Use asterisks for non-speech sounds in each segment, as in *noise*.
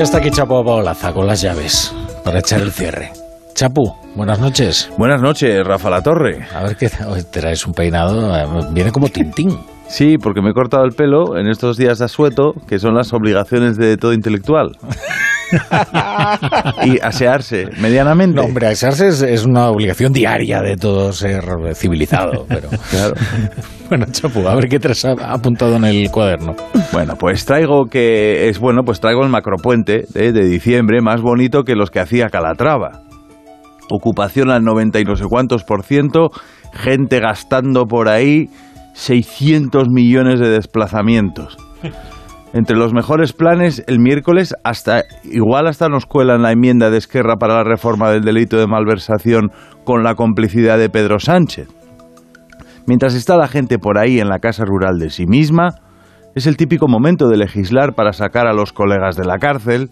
Ya está aquí Chapo Paolaza con las llaves para echar el cierre. Chapu, buenas noches. Buenas noches, Rafa La Torre. A ver qué traes un peinado, eh, viene como tintín. Sí, porque me he cortado el pelo en estos días de asueto, que son las obligaciones de todo intelectual. *laughs* *laughs* y asearse medianamente. No, hombre, asearse es, es, una obligación diaria de todo ser civilizado. Pero... *laughs* Claro. bueno, Chapu, a ver qué te has apuntado en el cuaderno. Bueno, pues traigo que es bueno, pues traigo el macropuente de, de diciembre, más bonito que los que hacía Calatrava. Ocupación al 90 y no sé cuántos por ciento, gente gastando por ahí 600 millones de desplazamientos. Entre los mejores planes, el miércoles hasta igual hasta nos cuelan la enmienda de Esquerra para la reforma del delito de malversación con la complicidad de Pedro Sánchez. Mientras está la gente por ahí en la casa rural de sí misma, es el típico momento de legislar para sacar a los colegas de la cárcel.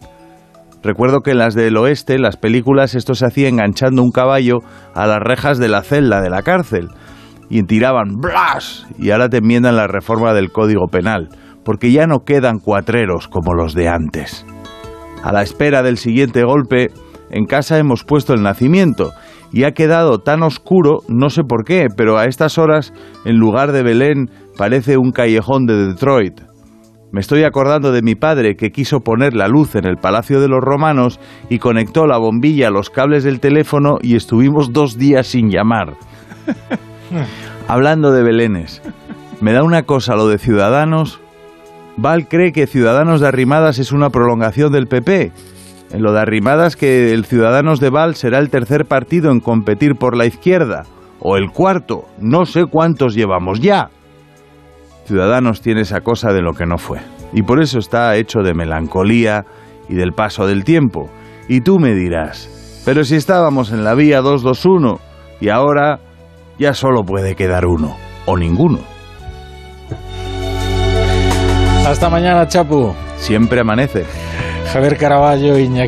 Recuerdo que en las del oeste, las películas, esto se hacía enganchando un caballo a las rejas de la celda de la cárcel y tiraban ¡blas! y ahora te enmiendan la reforma del Código Penal porque ya no quedan cuatreros como los de antes. A la espera del siguiente golpe, en casa hemos puesto el nacimiento y ha quedado tan oscuro, no sé por qué, pero a estas horas, en lugar de Belén, parece un callejón de Detroit. Me estoy acordando de mi padre que quiso poner la luz en el Palacio de los Romanos y conectó la bombilla a los cables del teléfono y estuvimos dos días sin llamar. *laughs* Hablando de Belénes, me da una cosa lo de Ciudadanos, Val cree que Ciudadanos de Arrimadas es una prolongación del PP. En lo de Arrimadas que el Ciudadanos de Val será el tercer partido en competir por la izquierda. O el cuarto. No sé cuántos llevamos ya. Ciudadanos tiene esa cosa de lo que no fue. Y por eso está hecho de melancolía y del paso del tiempo. Y tú me dirás, pero si estábamos en la vía 221 y ahora ya solo puede quedar uno. O ninguno. Hasta mañana, Chapu. Siempre amanece. Javier Caraballo, Iñaki